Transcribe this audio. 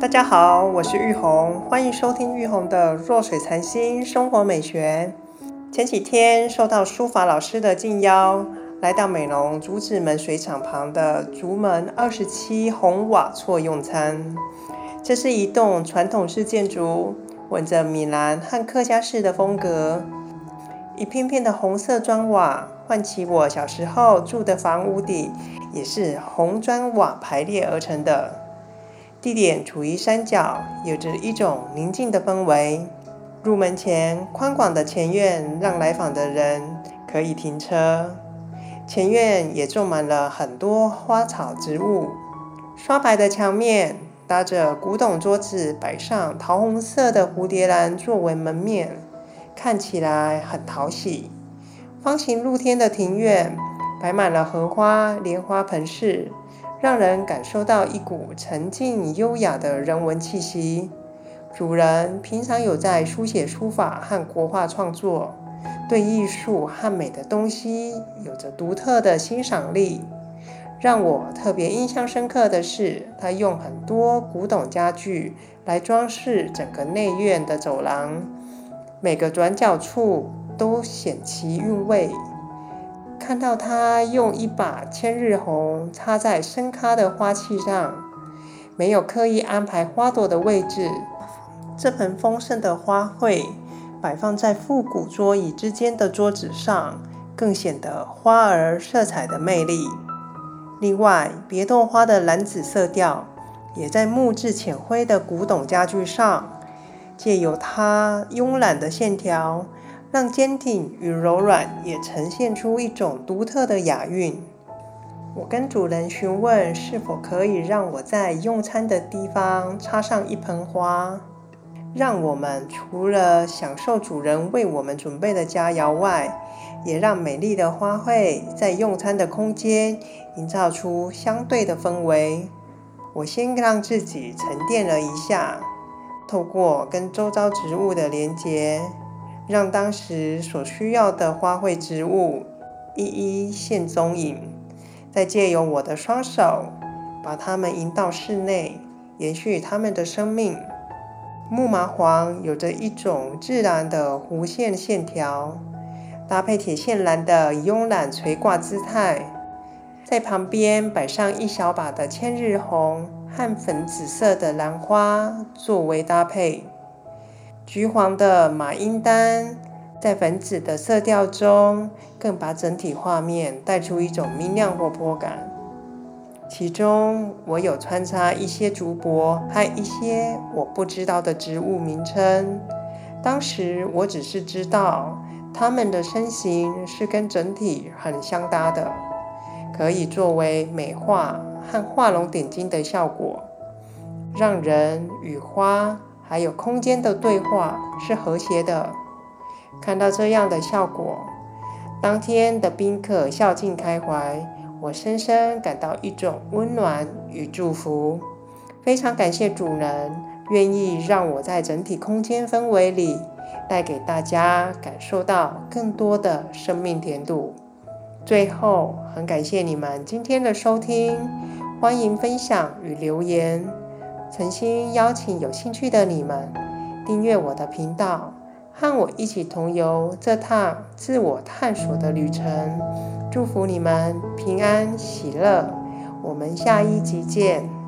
大家好，我是玉红，欢迎收听玉红的弱水禅心生活美学。前几天受到书法老师的敬邀，来到美浓竹子门水厂旁的竹门二十七红瓦厝用餐。这是一栋传统式建筑，混着米兰和客家式的风格。一片片的红色砖瓦，唤起我小时候住的房屋底也是红砖瓦排列而成的。地点处于山脚，有着一种宁静的氛围。入门前，宽广的前院让来访的人可以停车。前院也种满了很多花草植物。刷白的墙面搭着古董桌子，摆上桃红色的蝴蝶兰作为门面，看起来很讨喜。方形露天的庭院摆满了荷花、莲花盆饰。让人感受到一股沉静优雅的人文气息。主人平常有在书写书法和国画创作，对艺术和美的东西有着独特的欣赏力。让我特别印象深刻的是，他用很多古董家具来装饰整个内院的走廊，每个转角处都显其韵味。看到他用一把千日红插在深咖的花器上，没有刻意安排花朵的位置。这盆丰盛的花卉摆放在复古桌椅之间的桌子上，更显得花儿色彩的魅力。另外，别豆花的蓝紫色调也在木质浅灰的古董家具上，借由它慵懒的线条。让坚挺与柔软也呈现出一种独特的雅韵。我跟主人询问是否可以让我在用餐的地方插上一盆花，让我们除了享受主人为我们准备的佳肴外，也让美丽的花卉在用餐的空间营造出相对的氛围。我先让自己沉淀了一下，透过跟周遭植物的连接。让当时所需要的花卉植物一一现踪影，再借由我的双手把它们引到室内，延续它们的生命。木麻黄有着一种自然的弧线线条，搭配铁线兰的慵懒垂挂姿态，在旁边摆上一小把的千日红和粉紫色的兰花作为搭配。橘黄的马缨丹在粉紫的色调中，更把整体画面带出一种明亮活泼感。其中，我有穿插一些竹柏和一些我不知道的植物名称。当时我只是知道它们的身形是跟整体很相搭的，可以作为美化和画龙点睛的效果，让人与花。还有空间的对话是和谐的。看到这样的效果，当天的宾客笑尽开怀，我深深感到一种温暖与祝福。非常感谢主人愿意让我在整体空间氛围里，带给大家感受到更多的生命甜度。最后，很感谢你们今天的收听，欢迎分享与留言。诚心邀请有兴趣的你们订阅我的频道，和我一起同游这趟自我探索的旅程。祝福你们平安喜乐，我们下一集见。